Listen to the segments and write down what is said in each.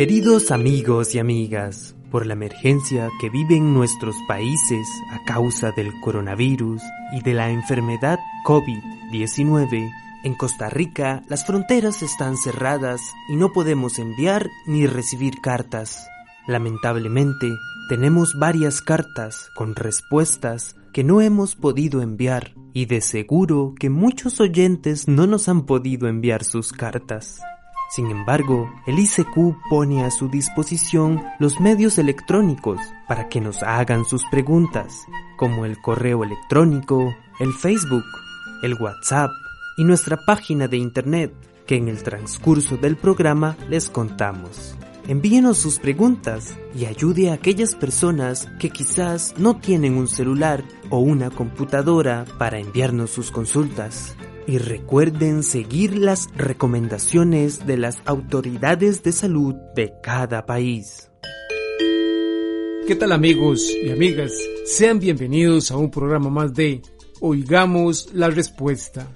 Queridos amigos y amigas, por la emergencia que viven nuestros países a causa del coronavirus y de la enfermedad COVID-19, en Costa Rica las fronteras están cerradas y no podemos enviar ni recibir cartas. Lamentablemente, tenemos varias cartas con respuestas que no hemos podido enviar y de seguro que muchos oyentes no nos han podido enviar sus cartas. Sin embargo, el ICQ pone a su disposición los medios electrónicos para que nos hagan sus preguntas, como el correo electrónico, el Facebook, el WhatsApp y nuestra página de Internet, que en el transcurso del programa les contamos. Envíenos sus preguntas y ayude a aquellas personas que quizás no tienen un celular o una computadora para enviarnos sus consultas. Y recuerden seguir las recomendaciones de las autoridades de salud de cada país. ¿Qué tal amigos y amigas? Sean bienvenidos a un programa más de Oigamos la Respuesta.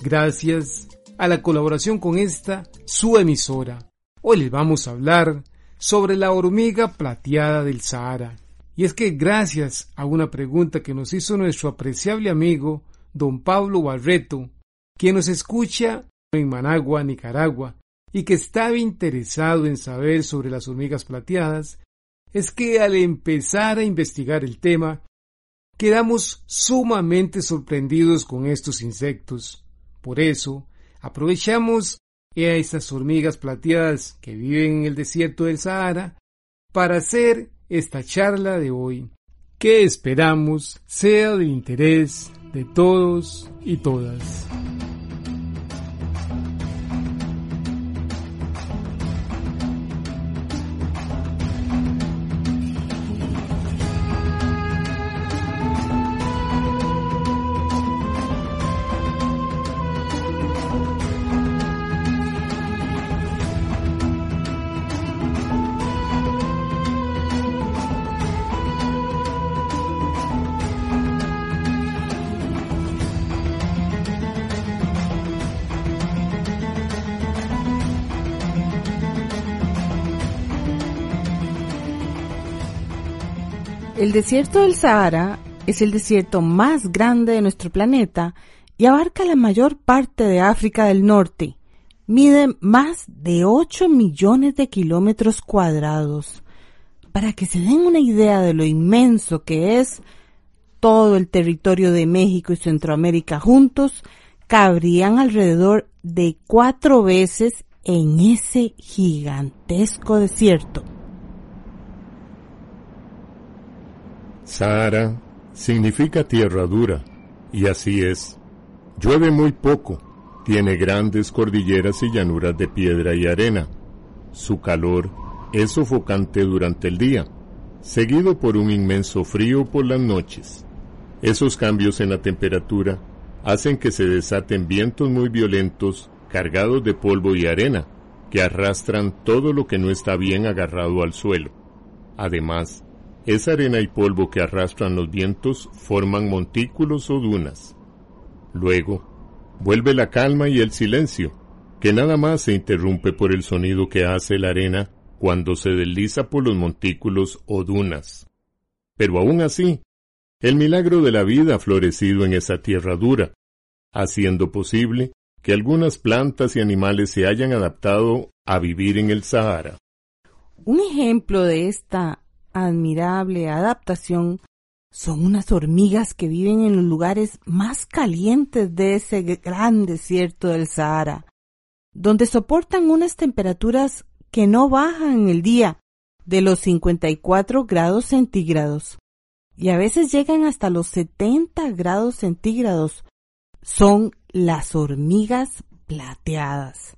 Gracias a la colaboración con esta, su emisora. Hoy les vamos a hablar sobre la hormiga plateada del Sahara. Y es que gracias a una pregunta que nos hizo nuestro apreciable amigo don Pablo Barreto, quien nos escucha en Managua, Nicaragua, y que estaba interesado en saber sobre las hormigas plateadas, es que al empezar a investigar el tema, quedamos sumamente sorprendidos con estos insectos. Por eso, aprovechamos a estas hormigas plateadas que viven en el desierto del Sahara para hacer esta charla de hoy, que esperamos sea de interés de todos y todas. El desierto del Sahara es el desierto más grande de nuestro planeta y abarca la mayor parte de África del Norte. Mide más de 8 millones de kilómetros cuadrados. Para que se den una idea de lo inmenso que es, todo el territorio de México y Centroamérica juntos cabrían alrededor de cuatro veces en ese gigantesco desierto. Sahara significa tierra dura, y así es. Llueve muy poco, tiene grandes cordilleras y llanuras de piedra y arena. Su calor es sofocante durante el día, seguido por un inmenso frío por las noches. Esos cambios en la temperatura hacen que se desaten vientos muy violentos cargados de polvo y arena, que arrastran todo lo que no está bien agarrado al suelo. Además, esa arena y polvo que arrastran los vientos forman montículos o dunas. Luego, vuelve la calma y el silencio, que nada más se interrumpe por el sonido que hace la arena cuando se desliza por los montículos o dunas. Pero aún así, el milagro de la vida ha florecido en esa tierra dura, haciendo posible que algunas plantas y animales se hayan adaptado a vivir en el Sahara. Un ejemplo de esta admirable adaptación son unas hormigas que viven en los lugares más calientes de ese gran desierto del Sahara, donde soportan unas temperaturas que no bajan en el día de los 54 grados centígrados y a veces llegan hasta los 70 grados centígrados. Son las hormigas plateadas.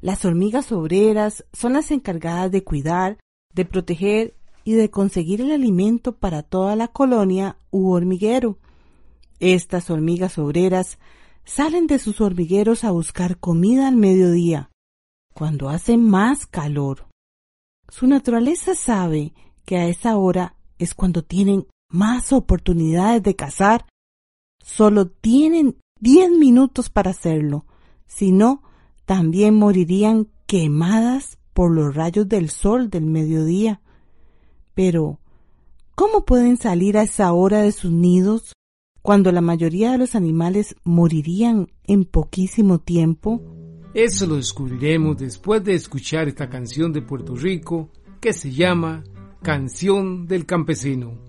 Las hormigas obreras son las encargadas de cuidar, de proteger y de conseguir el alimento para toda la colonia u hormiguero. Estas hormigas obreras salen de sus hormigueros a buscar comida al mediodía, cuando hace más calor. Su naturaleza sabe que a esa hora es cuando tienen más oportunidades de cazar. Solo tienen diez minutos para hacerlo, si no, también morirían quemadas por los rayos del sol del mediodía. Pero, ¿cómo pueden salir a esa hora de sus nidos cuando la mayoría de los animales morirían en poquísimo tiempo? Eso lo descubriremos después de escuchar esta canción de Puerto Rico que se llama Canción del Campesino.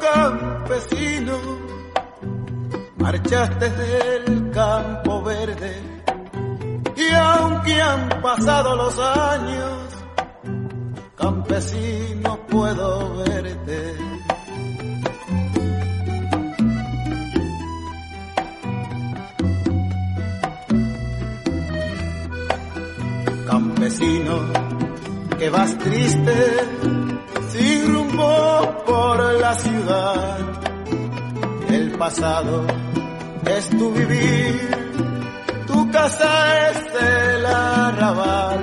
Campesino, marchaste del campo verde y aunque han pasado los años, campesino puedo verte. Campesino, que vas triste, sin rumbo por la ciudad. El pasado es tu vivir tu casa es el arrabal.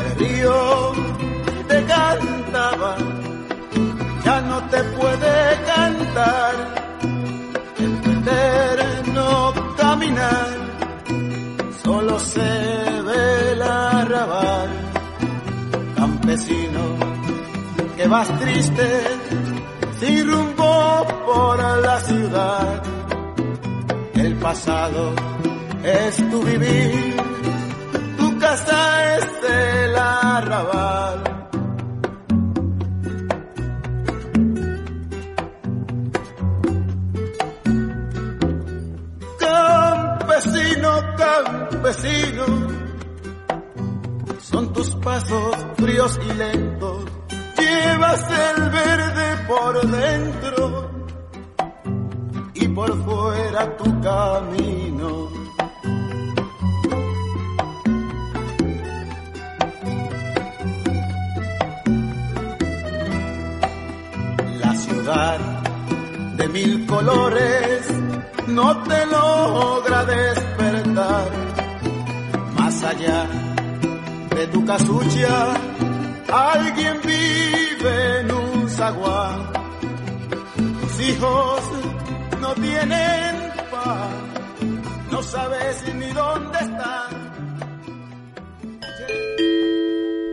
El río te cantaba, ya no te puede cantar. En tu eterno caminar, solo se ve el arrabal. Campesino, vas triste, sin rumbo por la ciudad. El pasado es tu vivir, tu casa es el arrabal. Campesino, campesino, son tus pasos fríos y lentos, llevas el verde por dentro y por fuera tu camino de mil colores no te logra despertar. Más allá de tu casucha, alguien vive en un zaguán. Tus hijos no tienen paz, no sabes ni dónde están.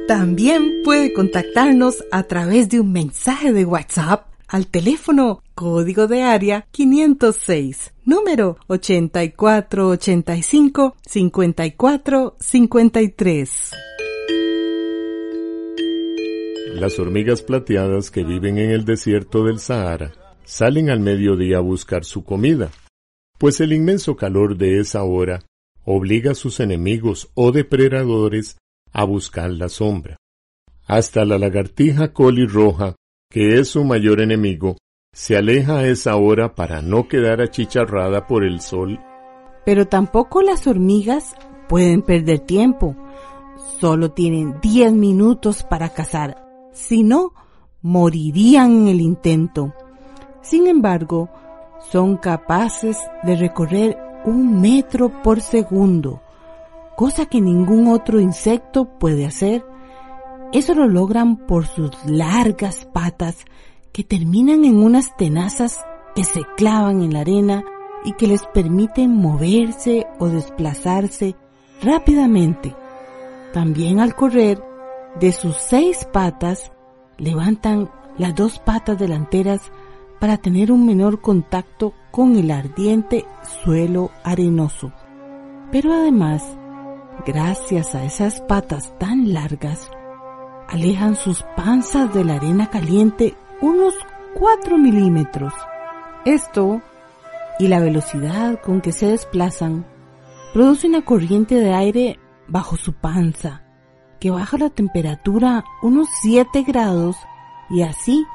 También puede contactarnos a través de un mensaje de WhatsApp al teléfono código de área 506, número 8485-5453. Las hormigas plateadas que viven en el desierto del Sahara salen al mediodía a buscar su comida, pues el inmenso calor de esa hora obliga a sus enemigos o depredadores a buscar la sombra. Hasta la lagartija colirroja, que es su mayor enemigo, se aleja a esa hora para no quedar achicharrada por el sol. Pero tampoco las hormigas pueden perder tiempo. Solo tienen 10 minutos para cazar. Si no, morirían en el intento. Sin embargo, son capaces de recorrer un metro por segundo, cosa que ningún otro insecto puede hacer. Eso lo logran por sus largas patas que terminan en unas tenazas que se clavan en la arena y que les permiten moverse o desplazarse rápidamente. También al correr, de sus seis patas, levantan las dos patas delanteras para tener un menor contacto con el ardiente suelo arenoso. Pero además, gracias a esas patas tan largas, alejan sus panzas de la arena caliente unos 4 milímetros. Esto y la velocidad con que se desplazan produce una corriente de aire bajo su panza que baja la temperatura unos 7 grados y así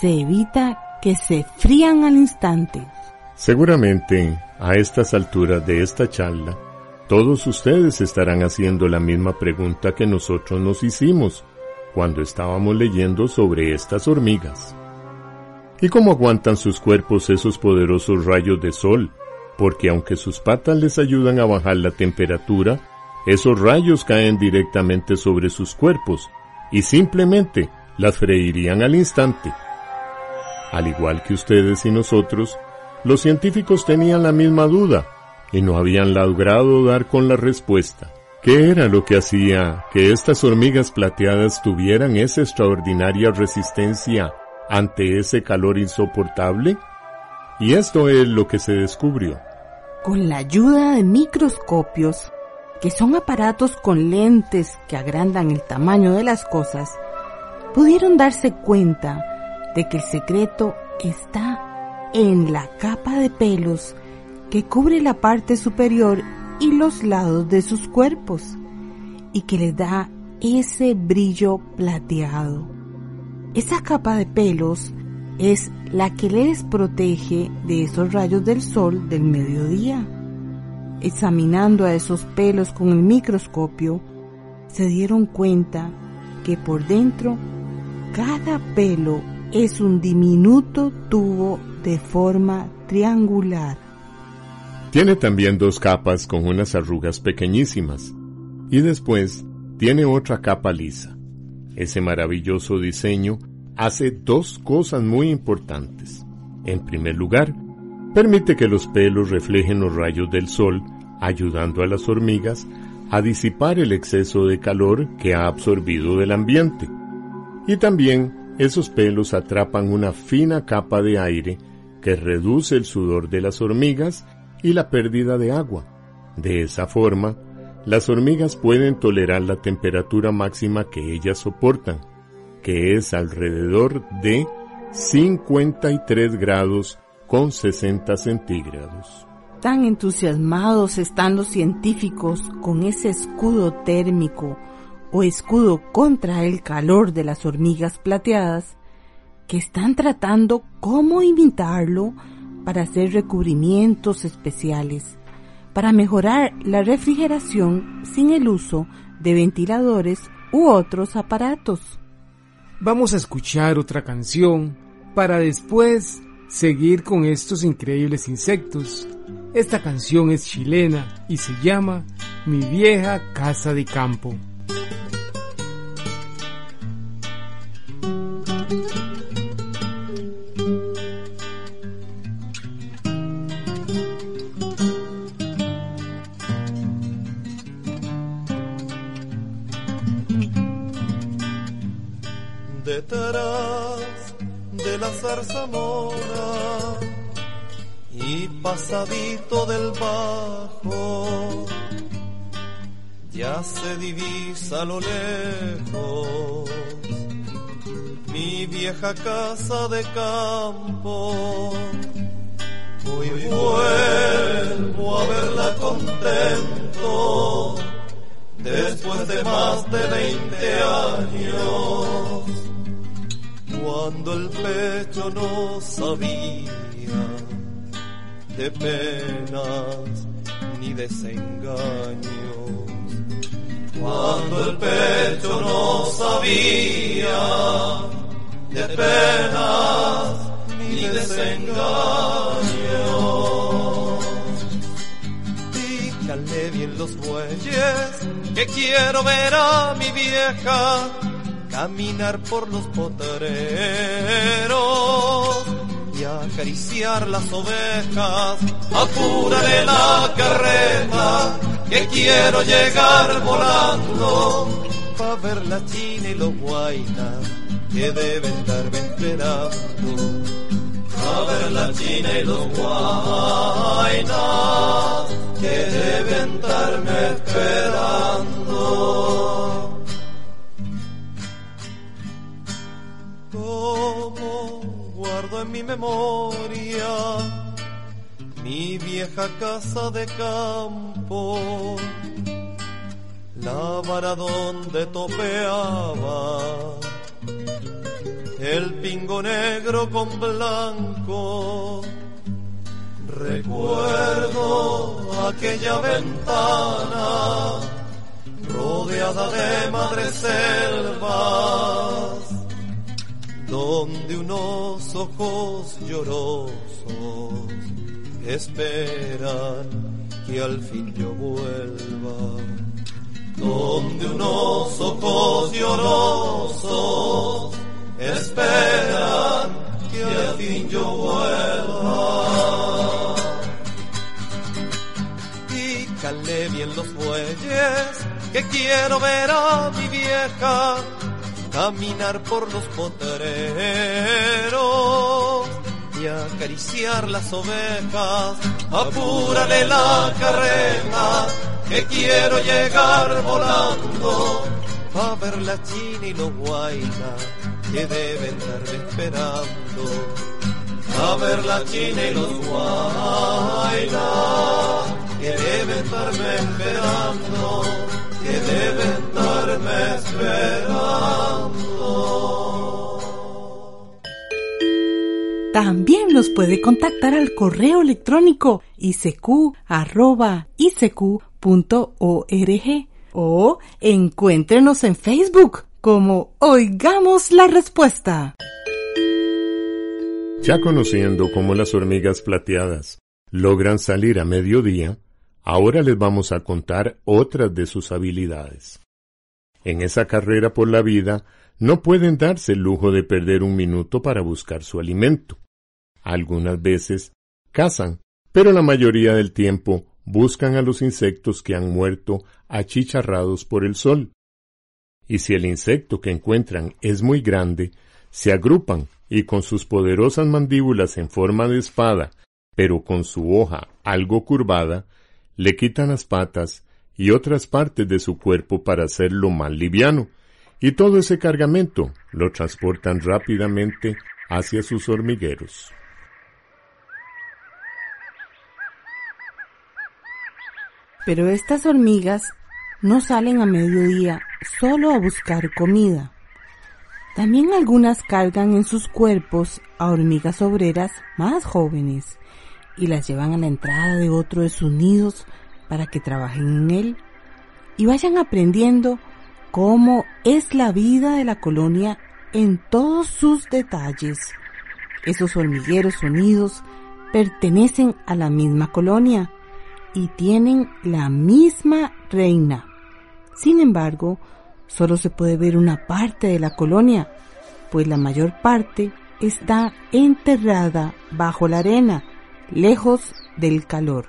se evita que se frían al instante. Seguramente, a estas alturas de esta charla, todos ustedes estarán haciendo la misma pregunta que nosotros nos hicimos cuando estábamos leyendo sobre estas hormigas. ¿Y cómo aguantan sus cuerpos esos poderosos rayos de sol? Porque aunque sus patas les ayudan a bajar la temperatura, esos rayos caen directamente sobre sus cuerpos y simplemente las freirían al instante. Al igual que ustedes y nosotros, los científicos tenían la misma duda y no habían logrado dar con la respuesta. ¿Qué era lo que hacía que estas hormigas plateadas tuvieran esa extraordinaria resistencia ante ese calor insoportable? Y esto es lo que se descubrió. Con la ayuda de microscopios, que son aparatos con lentes que agrandan el tamaño de las cosas, pudieron darse cuenta de que el secreto está en la capa de pelos que cubre la parte superior y los lados de sus cuerpos y que les da ese brillo plateado. Esa capa de pelos es la que les protege de esos rayos del sol del mediodía. Examinando a esos pelos con el microscopio, se dieron cuenta que por dentro cada pelo es un diminuto tubo de forma triangular. Tiene también dos capas con unas arrugas pequeñísimas y después tiene otra capa lisa. Ese maravilloso diseño hace dos cosas muy importantes. En primer lugar, permite que los pelos reflejen los rayos del sol, ayudando a las hormigas a disipar el exceso de calor que ha absorbido del ambiente. Y también esos pelos atrapan una fina capa de aire que reduce el sudor de las hormigas y la pérdida de agua. De esa forma, las hormigas pueden tolerar la temperatura máxima que ellas soportan, que es alrededor de 53 grados con 60 centígrados. Tan entusiasmados están los científicos con ese escudo térmico o escudo contra el calor de las hormigas plateadas que están tratando cómo imitarlo para hacer recubrimientos especiales, para mejorar la refrigeración sin el uso de ventiladores u otros aparatos. Vamos a escuchar otra canción para después seguir con estos increíbles insectos. Esta canción es chilena y se llama Mi vieja casa de campo. De campo. Hoy vuelvo a verla contento después de más de 20 años, cuando el pecho no sabía de penas ni desengaños, cuando el pecho no sabía de penas ni desengaños. Díganle bien los bueyes que quiero ver a mi vieja caminar por los potreros y acariciar las ovejas. Apúrale la carreta que quiero llegar volando para ver la china y los guainas que deben estarme esperando. A ver la china y los guainas que deben estarme esperando. Como guardo en mi memoria mi vieja casa de campo, la vara donde topeaba el pingo negro con blanco. Recuerdo aquella ventana rodeada de madres selvas, donde unos ojos llorosos esperan que al fin yo vuelva. Donde unos ojos llorosos esperan que al fin yo vuelva. Pícale bien los bueyes, que quiero ver a mi vieja caminar por los potreros y acariciar las ovejas. Apúrale la carreta, que quiero llegar volando a ver la china y los guainas que deben estarme esperando. A ver la china y los guainas que deben estarme esperando, que deben estarme esperando. También los puede contactar al correo electrónico isq.org o encuéntrenos en Facebook como Oigamos la Respuesta. Ya conociendo cómo las hormigas plateadas logran salir a mediodía, ahora les vamos a contar otras de sus habilidades. En esa carrera por la vida no pueden darse el lujo de perder un minuto para buscar su alimento. Algunas veces cazan, pero la mayoría del tiempo buscan a los insectos que han muerto achicharrados por el sol. Y si el insecto que encuentran es muy grande, se agrupan y con sus poderosas mandíbulas en forma de espada, pero con su hoja algo curvada, le quitan las patas y otras partes de su cuerpo para hacerlo más liviano, y todo ese cargamento lo transportan rápidamente hacia sus hormigueros. Pero estas hormigas no salen a mediodía solo a buscar comida. También algunas cargan en sus cuerpos a hormigas obreras más jóvenes y las llevan a la entrada de otro de sus nidos para que trabajen en él y vayan aprendiendo cómo es la vida de la colonia en todos sus detalles. Esos hormigueros unidos pertenecen a la misma colonia y tienen la misma reina. Sin embargo, solo se puede ver una parte de la colonia, pues la mayor parte está enterrada bajo la arena, lejos del calor.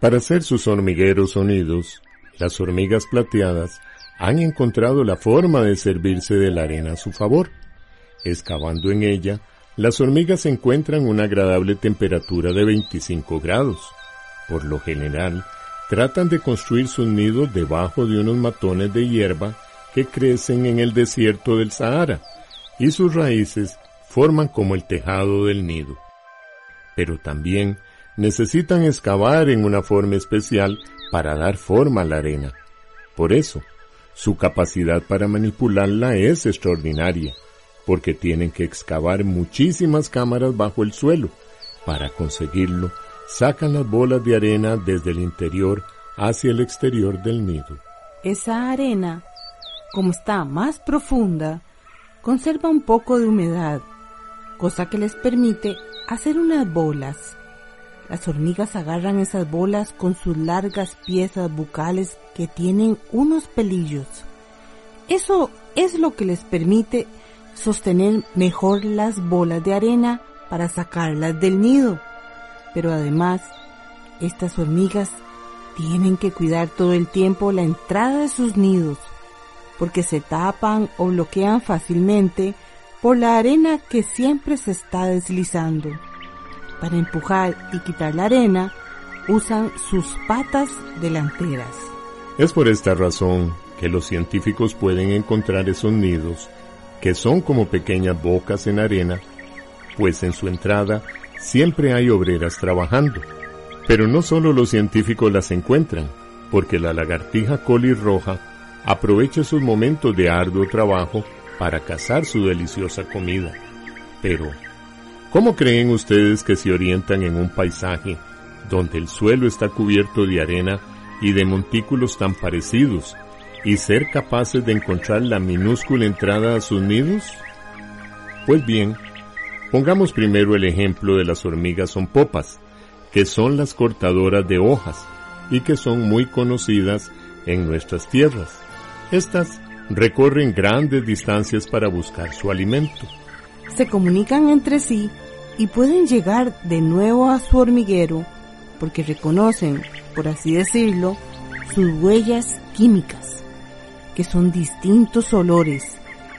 Para hacer sus hormigueros unidos, las hormigas plateadas han encontrado la forma de servirse de la arena a su favor. Excavando en ella, las hormigas encuentran una agradable temperatura de 25 grados. Por lo general, tratan de construir sus nidos debajo de unos matones de hierba que crecen en el desierto del Sahara, y sus raíces forman como el tejado del nido. Pero también necesitan excavar en una forma especial para dar forma a la arena. Por eso, su capacidad para manipularla es extraordinaria, porque tienen que excavar muchísimas cámaras bajo el suelo. Para conseguirlo, sacan las bolas de arena desde el interior hacia el exterior del nido. Esa arena, como está más profunda, conserva un poco de humedad, cosa que les permite hacer unas bolas. Las hormigas agarran esas bolas con sus largas piezas bucales que tienen unos pelillos. Eso es lo que les permite sostener mejor las bolas de arena para sacarlas del nido. Pero además, estas hormigas tienen que cuidar todo el tiempo la entrada de sus nidos, porque se tapan o bloquean fácilmente por la arena que siempre se está deslizando. Para empujar y quitar la arena, usan sus patas delanteras. Es por esta razón que los científicos pueden encontrar esos nidos, que son como pequeñas bocas en arena, pues en su entrada siempre hay obreras trabajando. Pero no solo los científicos las encuentran, porque la lagartija colis roja aprovecha sus momentos de arduo trabajo para cazar su deliciosa comida. Pero, ¿cómo creen ustedes que se orientan en un paisaje donde el suelo está cubierto de arena y de montículos tan parecidos y ser capaces de encontrar la minúscula entrada a sus nidos? Pues bien, pongamos primero el ejemplo de las hormigas son popas, que son las cortadoras de hojas y que son muy conocidas en nuestras tierras. Estas recorren grandes distancias para buscar su alimento. Se comunican entre sí y pueden llegar de nuevo a su hormiguero porque reconocen, por así decirlo, sus huellas químicas, que son distintos olores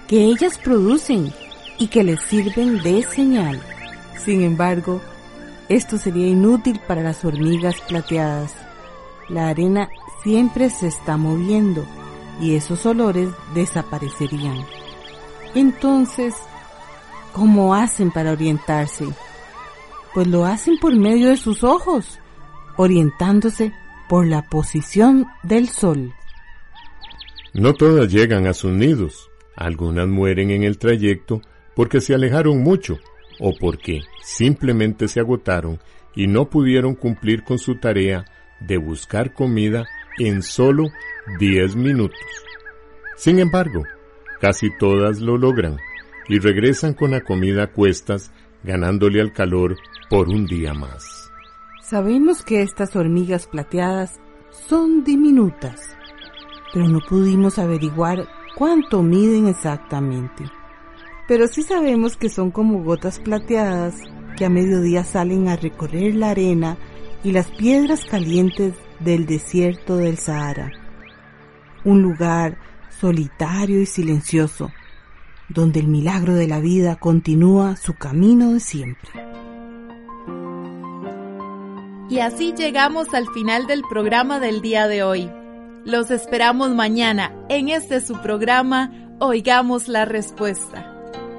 que ellas producen y que les sirven de señal. Sin embargo, esto sería inútil para las hormigas plateadas. La arena siempre se está moviendo y esos olores desaparecerían. Entonces, ¿cómo hacen para orientarse? Pues lo hacen por medio de sus ojos, orientándose por la posición del sol. No todas llegan a sus nidos. Algunas mueren en el trayecto porque se alejaron mucho o porque simplemente se agotaron y no pudieron cumplir con su tarea de buscar comida en solo 10 minutos. Sin embargo, casi todas lo logran y regresan con la comida a cuestas, ganándole al calor por un día más. Sabemos que estas hormigas plateadas son diminutas, pero no pudimos averiguar cuánto miden exactamente pero sí sabemos que son como gotas plateadas que a mediodía salen a recorrer la arena y las piedras calientes del desierto del Sahara. Un lugar solitario y silencioso, donde el milagro de la vida continúa su camino de siempre. Y así llegamos al final del programa del día de hoy. Los esperamos mañana en este su programa Oigamos la Respuesta.